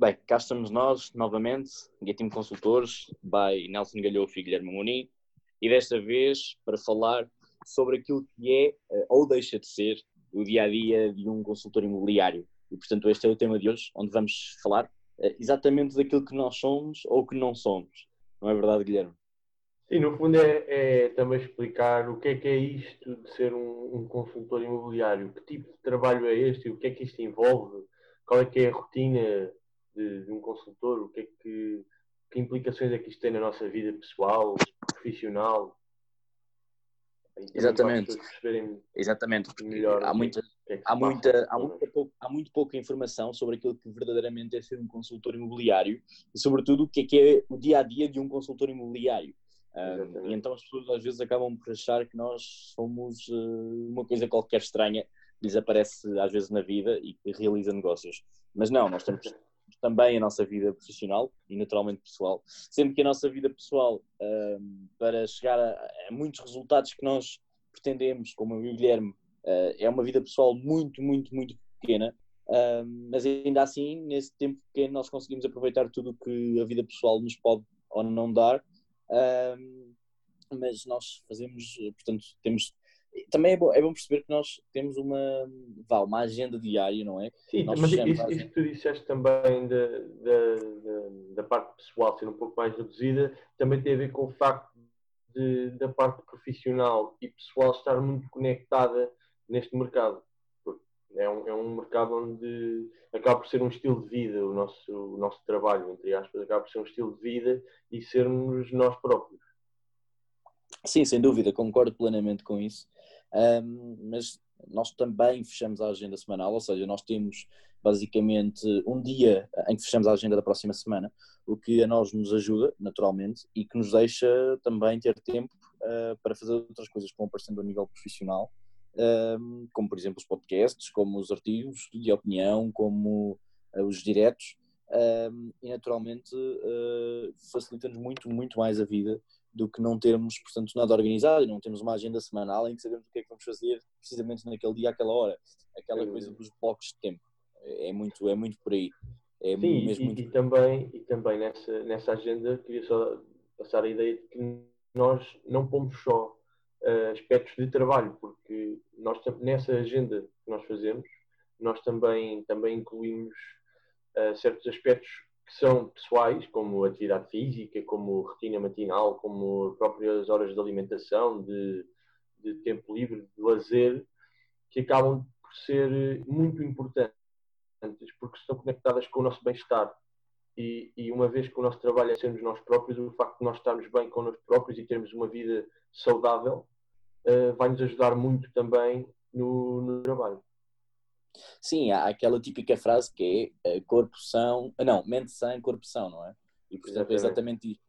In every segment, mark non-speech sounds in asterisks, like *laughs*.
Bem, cá estamos nós, novamente, Gatim Consultores, by Nelson Galhofa e Guilherme Moni, e desta vez para falar sobre aquilo que é, eh, ou deixa de ser, o dia-a-dia -dia de um consultor imobiliário. E, portanto, este é o tema de hoje, onde vamos falar eh, exatamente daquilo que nós somos ou que não somos. Não é verdade, Guilherme? Sim, no fundo é, é também explicar o que é que é isto de ser um, um, consultor imobiliário, que tipo de trabalho é este, o que é que isto envolve, qual é que é a rotina de, de um consultor, o que é que, que implicações é que isto tem na nossa vida pessoal, profissional. Exatamente. Exatamente. Melhor há muita, é há, muita, há, muita pouco, há muito pouca informação sobre aquilo que verdadeiramente é ser um consultor imobiliário e, sobretudo, o que é que é o dia a dia de um consultor imobiliário. Um, e então as pessoas às vezes acabam por achar que nós somos uh, uma coisa qualquer estranha que lhes aparece às vezes na vida e que realiza negócios. Mas não, nós temos *laughs* também a nossa vida profissional e naturalmente pessoal. Sempre que a nossa vida pessoal, um, para chegar a, a, muitos resultados que nós pretendemos, como o Guilherme, uh, é uma vida pessoal muito, muito, muito pequena. Um, mas ainda assim, nesse tempo pequeno, nós conseguimos aproveitar tudo o que a vida pessoal nos pode ou não dar. Um, mas nós fazemos, portanto, temos também é bom, é bom perceber que nós temos uma, vá, uma agenda diária, não é? Sim, nós mas isso, isso que tu disseste também da, da, parte pessoal ser um pouco mais reduzida, também tem a ver com o facto de, da parte profissional e pessoal estar muito conectada neste mercado. É um, é um mercado onde acaba por ser um estilo de vida, o nosso, o nosso trabalho, entre aspas, acaba por ser um estilo de vida e sermos nós próprios. Sim, sem dúvida, concordo plenamente com isso. Um, mas nós também fechamos a agenda semanal, ou seja, nós temos basicamente um dia em que fechamos a agenda da próxima semana, o que a nós nos ajuda, naturalmente, e que nos deixa também ter tempo uh, para fazer outras coisas, como aparecendo a nível profissional, um, como por exemplo os podcasts, como os artigos de opinião, como uh, os diretos, um, e naturalmente uh, facilita-nos muito, muito mais a vida do que não termos, portanto, nada organizado, não temos uma agenda semanal em que sabemos o que é que vamos fazer precisamente naquele dia, àquela hora. Aquela coisa dos blocos de tempo. É muito, é muito por aí. É Sim, mesmo e, muito... e, também, e também nessa, nessa agenda queria só passar a ideia de que nós não pomos só uh, aspectos de trabalho, porque nós nessa agenda que nós fazemos, nós também, também incluímos uh, certos aspectos que são pessoais, como atividade física, como rotina matinal, como próprias horas de alimentação, de, de tempo livre, de lazer, que acabam por ser muito importantes, porque estão conectadas com o nosso bem-estar. E, e, uma vez que o nosso trabalho é sermos nós próprios, o facto de nós estarmos bem connosco próprios e termos uma vida saudável uh, vai nos ajudar muito também no, no trabalho. Sim, há aquela típica frase que é eh, corpo são, ah, não, mente sã, corpo são, não é? E por exemplo, é exatamente isso.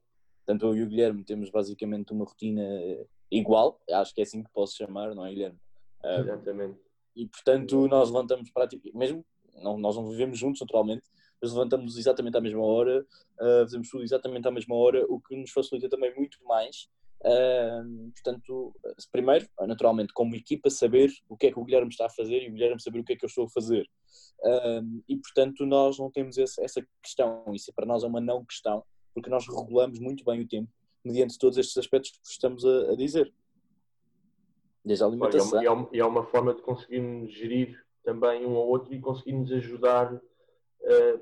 Tanto eu e o Guilherme temos basicamente uma rotina eh, igual, acho que é assim que posso chamar, não é, Guilherme? Ah, exatamente. E portanto, nós levantamos praticamente, mesmo não, nós não vivemos juntos naturalmente, mas levantamos exatamente à mesma hora, uh, fazemos tudo exatamente à mesma hora, o que nos facilita também muito mais Uh, portanto, primeiro, naturalmente, como equipa, saber o que é que o Guilherme está a fazer e o Guilherme saber o que é que eu estou a fazer. Uh, e, portanto, nós não temos esse, essa questão. Isso para nós é uma não questão, porque nós regulamos muito bem o tempo mediante todos estes aspectos que estamos a, a dizer. Desde a alimentação. E é, uma, é uma forma de conseguirmos gerir também um ao outro e conseguirmos ajudar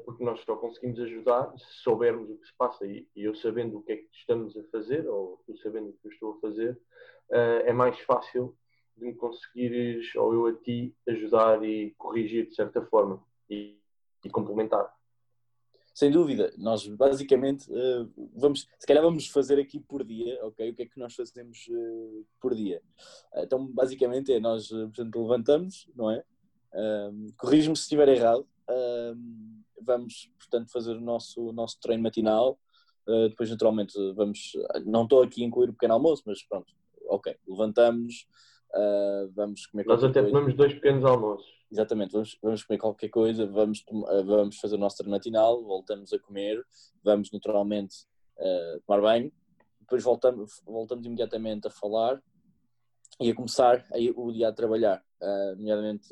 porque nós só conseguimos ajudar se soubermos o que se passa e eu sabendo o que é que estamos a fazer ou tu sabendo o que eu estou a fazer, eh, é mais fácil de me conseguires, ou eu a ti, ajudar e corrigir de certa forma e, e complementar. Sem dúvida, nós basicamente eh, vamos, se calhar vamos fazer aqui por dia, ok? O que é que nós fazemos por dia? Então, basicamente é nós, portanto, levantamos, não é? Corrijo-me se estiver errado, vamos, portanto, fazer o nosso, o nosso treino matinal. Uh, depois, naturalmente, vamos. Não estou aqui a incluir o pequeno almoço, mas pronto, ok. Levantamos, uh, vamos comer Nós até coisa. tomamos dois pequenos almoços. Exatamente, vamos, vamos comer qualquer coisa, vamos, uh, vamos fazer o nosso treino matinal, voltamos a comer, vamos naturalmente tomar banho, depois voltamos, voltamos imediatamente a falar, ia começar aí o dia a trabalhar, uh, nomeadamente,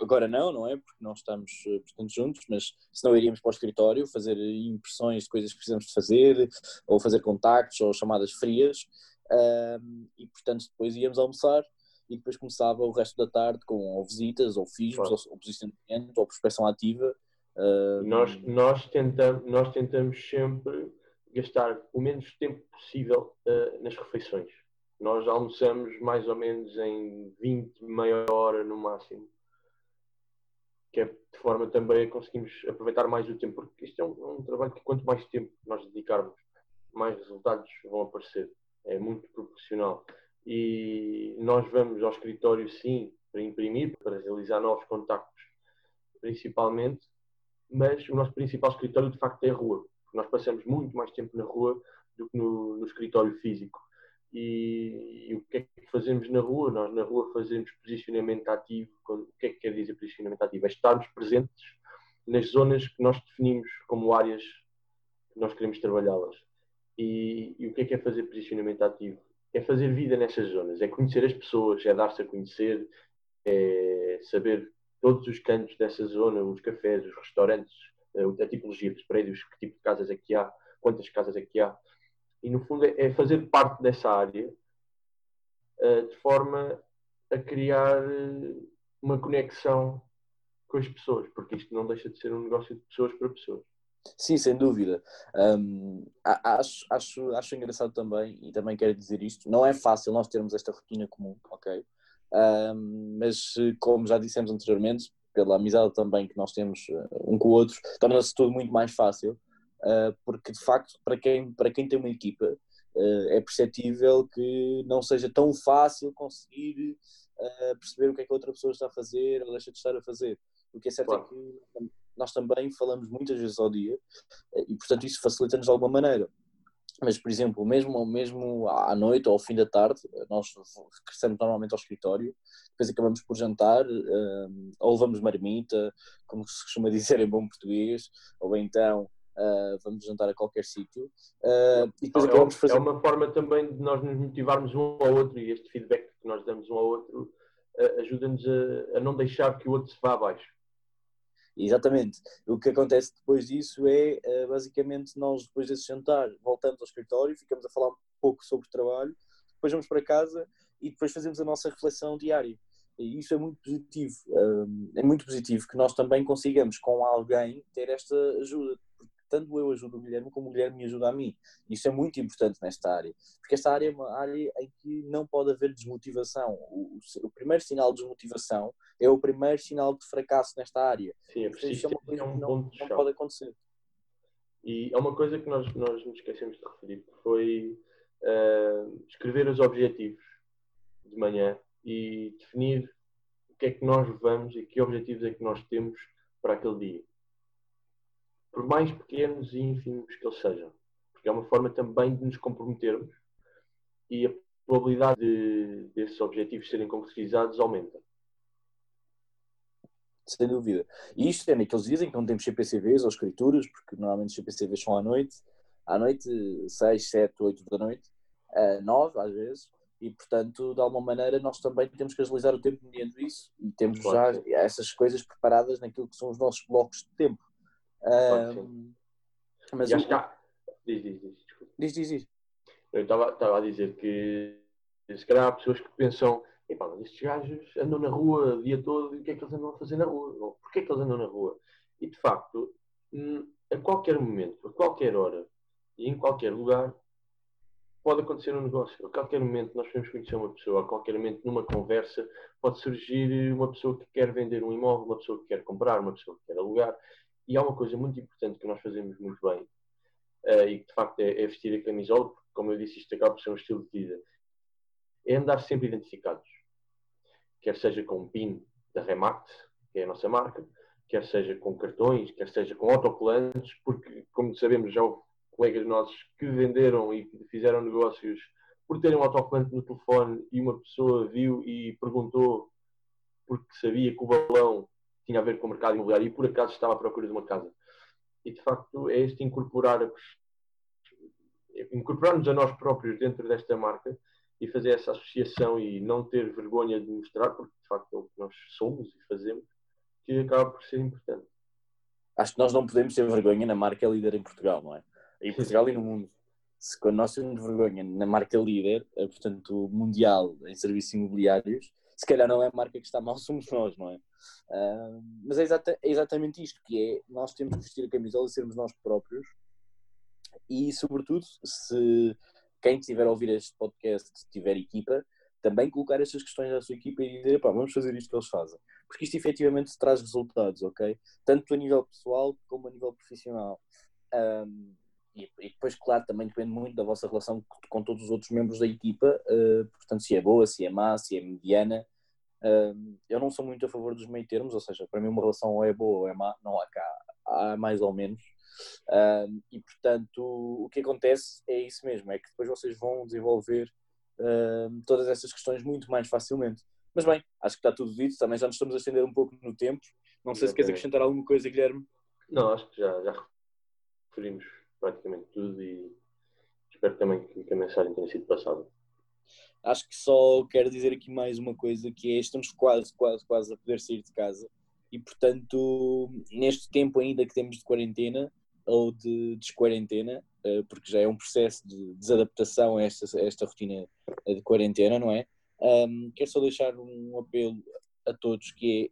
agora não, não é? Porque não estamos, portanto, juntos, mas senão iríamos para o escritório fazer impressões de coisas que precisamos de fazer, ou fazer contactos, ou chamadas frias, uh, e portanto depois íamos almoçar e depois começava o resto da tarde com ou visitas, ou FISMs, ou, ou posicionamento, ou prospecção ativa. Uh, nós, nós, tentamos, nós tentamos sempre gastar o menos tempo possível nas refeições. Nós almoçamos mais ou menos em 20, meia hora no máximo. Que é de forma também conseguimos aproveitar mais o tempo, porque isto é um, um trabalho que quanto mais tempo nós dedicarmos, mais resultados vão aparecer. É muito proporcional e nós vamos ao escritório sim para imprimir, para realizar novos contactos principalmente, mas o nosso principal escritório de facto é a rua. Nós passamos muito mais tempo na rua do que no, no escritório físico. E, e, o que é que fazemos na rua? Nós na rua fazemos posicionamento ativo. O que é que quer dizer posicionamento ativo? É estarmos presentes nas zonas que nós definimos como áreas que nós queremos trabalhá-las. E, e o que é que é fazer posicionamento ativo? é fazer vida nessas zonas, é conhecer as pessoas, é dar-se a conhecer, é saber todos os cantos dessa zona, os cafés, os restaurantes, a tipologia dos prédios, que tipo de casas é que há, quantas casas é que há. E no fundo é fazer parte dessa área eh, de forma a criar eh, uma conexão com as pessoas, porque isto não deixa de ser um negócio de pessoas para pessoas. Sim, sem dúvida. Um, acho, acho, acho engraçado também, e também quero dizer isto, não é fácil nós termos esta rotina comum, ok? Um, mas como já dissemos anteriormente, pela amizade também que nós temos um com o outro, torna-se tudo muito mais fácil, porque de facto, para quem, para quem tem uma equipa, uh, é perceptível que não seja tão fácil conseguir perceber o que é que a outra pessoa está a fazer ou deixa de estar a fazer. O que é certo é claro. é que nós também falamos muitas vezes ao dia e, portanto, isso facilita-nos de alguma maneira. Mas, por exemplo, mesmo, mesmo à noite ou ao fim da tarde, nós regressamos normalmente ao escritório, depois acabamos por jantar, ou levamos marmita, como se costuma *laughs* dizer em bom português, ou então uh, vamos jantar a qualquer sítio. Uh, e depois é, fazer... é uma forma também de nós nos motivarmos um ao outro e este feedback que nós damos um ao outro uh, ajuda-nos a, a não deixar que o outro se vá abaixo. Exatamente. O que acontece depois disso é, basicamente, nós depois desse jantar voltamos ao escritório, ficamos a falar um pouco sobre o trabalho, depois vamos para casa e depois fazemos a nossa reflexão diária. E isso é muito positivo. É muito positivo que nós também consigamos, com alguém, ter esta ajuda tanto eu ajudo o Guilherme como o Guilherme me ajuda a mim. Isso é muito importante nesta área, porque esta área é uma área em que não pode haver desmotivação. O, o, o primeiro sinal de desmotivação é o primeiro sinal de fracasso nesta área. Sim, é preciso. Isso é uma coisa é um que não, não pode acontecer. E é uma coisa que nós, nós nos esquecemos de referir, que foi uh, escrever os objetivos de manhã e definir o que é que nós vamos e que objetivos é que nós temos para aquele dia por mais pequenos e ínfimos que eles sejam. Porque é uma forma também de nos comprometermos e a probabilidade de, desses objetivos serem concretizados aumenta. Sem dúvida. E isto é naqueles dias em que não temos CPCVs ou escrituras, porque normalmente os CPCVs são à noite, à noite, 6, 7, 8 da noite, 9 às vezes, e portanto, de alguma maneira, nós também temos que agilizar o tempo mediante isso e temos claro. já essas coisas preparadas naquilo que são os nossos blocos de tempo. Um, mas e acho que há... Diz, diz, diz. Diz, diz, diz. Eu estava a dizer que se calhar há pessoas que pensam Epá, mas estes gajos andam na rua o dia todo e o que é que eles andam a fazer na rua? Ou porquê é que eles andam na rua? E de facto, hum, a qualquer momento, a qualquer hora e em qualquer lugar, pode acontecer um negócio. A qualquer momento nós podemos conhecer uma pessoa, a qualquer momento numa conversa pode surgir uma pessoa que quer vender um imóvel, uma pessoa que quer comprar, uma pessoa que quer alugar. E há uma coisa muito importante que nós fazemos muito bem uh, e que de facto é, é, vestir a camisola, porque, como eu disse, isto acaba por ser um estilo de vida. É andar sempre identificados. Quer seja com o PIN da Remax, que é a nossa marca, quer seja com cartões, quer seja com autocolantes, porque, como sabemos, já houve colegas nossos que venderam e fizeram negócios por terem um autocolante no telefone e uma pessoa viu e perguntou porque sabia que o balão tinha a ver com o mercado imobiliário e por acaso estava à procura de uma casa. E de facto é este incorporar incorporarmos a nós próprios dentro desta marca e fazer essa associação e não ter vergonha de mostrar, porque de facto é o que nós somos e fazemos, que acaba por ser importante. Acho que nós não podemos ter vergonha na marca líder em Portugal, não é? Em Portugal e no mundo. Se quando nós temos vergonha na marca líder, eh, portanto, mundial em serviços imobiliários, se calhar não é a marca que está mal, *laughs* somos nós, não é? Uh, mas é, exata, é, exatamente isto, que é, nós temos que vestir a camisola e sermos nós próprios e, sobretudo, se quem estiver a ouvir este podcast tiver equipa, também colocar estas questões à sua equipa e dizer, pá, vamos fazer isto que eles fazem. Porque isto efetivamente traz resultados, ok? Tanto a nível pessoal como a nível profissional. Um, e, e, depois, claro, também depende muito da vossa relação com todos os outros membros da equipa, uh, portanto, se é boa, se é má, se é mediana. Uh, eu não sou muito a favor dos meio termos, ou seja, para mim uma relação ou é boa ou é má, não há cá, há mais ou menos. Uh, e portanto, o que acontece é isso mesmo: é que depois vocês vão desenvolver todas essas questões muito mais facilmente. Mas bem, acho que está tudo dito, também já nos estamos a estender um pouco no tempo. Não sei se queres acrescentar alguma coisa, Guilherme. Não, acho que já, já referimos praticamente tudo e espero também que a mensagem tenha sido passada. Acho que só quero dizer aqui mais uma coisa que é estamos quase, quase, quase a poder sair de casa e portanto neste tempo ainda que temos de quarentena ou de desquarentena, eh, porque já é um processo de desadaptação a esta, a esta rotina de quarentena, não é? Um, quero só deixar um apelo a todos que é,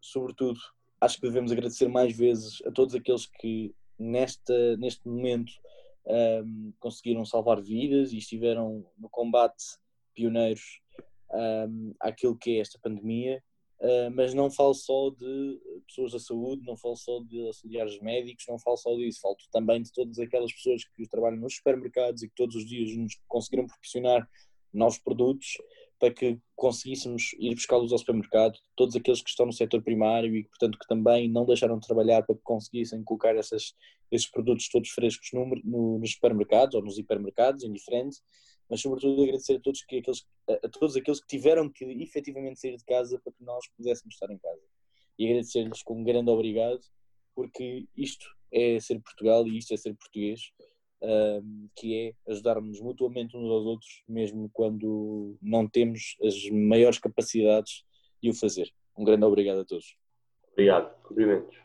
sobretudo, acho que devemos agradecer mais vezes a todos aqueles que nesta, neste momento um, conseguiram salvar vidas e estiveram no combate pioneiros um, àquilo que é esta pandemia, uh, mas não falo só de pessoas da saúde, não falo só de auxiliares médicos, não falo só disso, falo também de todas aquelas pessoas que trabalham nos supermercados e que todos os dias nos conseguiram proporcionar novos produtos para que conseguíssemos ir buscá-los ao supermercado, todos aqueles que estão no setor primário e, portanto, que também não deixaram de trabalhar para que conseguissem colocar essas, esses produtos todos frescos no, no, nos supermercados ou nos hipermercados, indiferente, mas sobretudo agradecer a todos, que, aqueles, a, todos aqueles que tiveram que efetivamente sair de casa para que nós pudéssemos estar em casa. E agradecer-lhes com um grande obrigado, porque isto é ser Portugal e isto é ser português que é ajudarmos mutuamente uns aos outros, mesmo quando não temos as maiores capacidades de o fazer. Um grande obrigado a todos. Obrigado. Cumprimentos.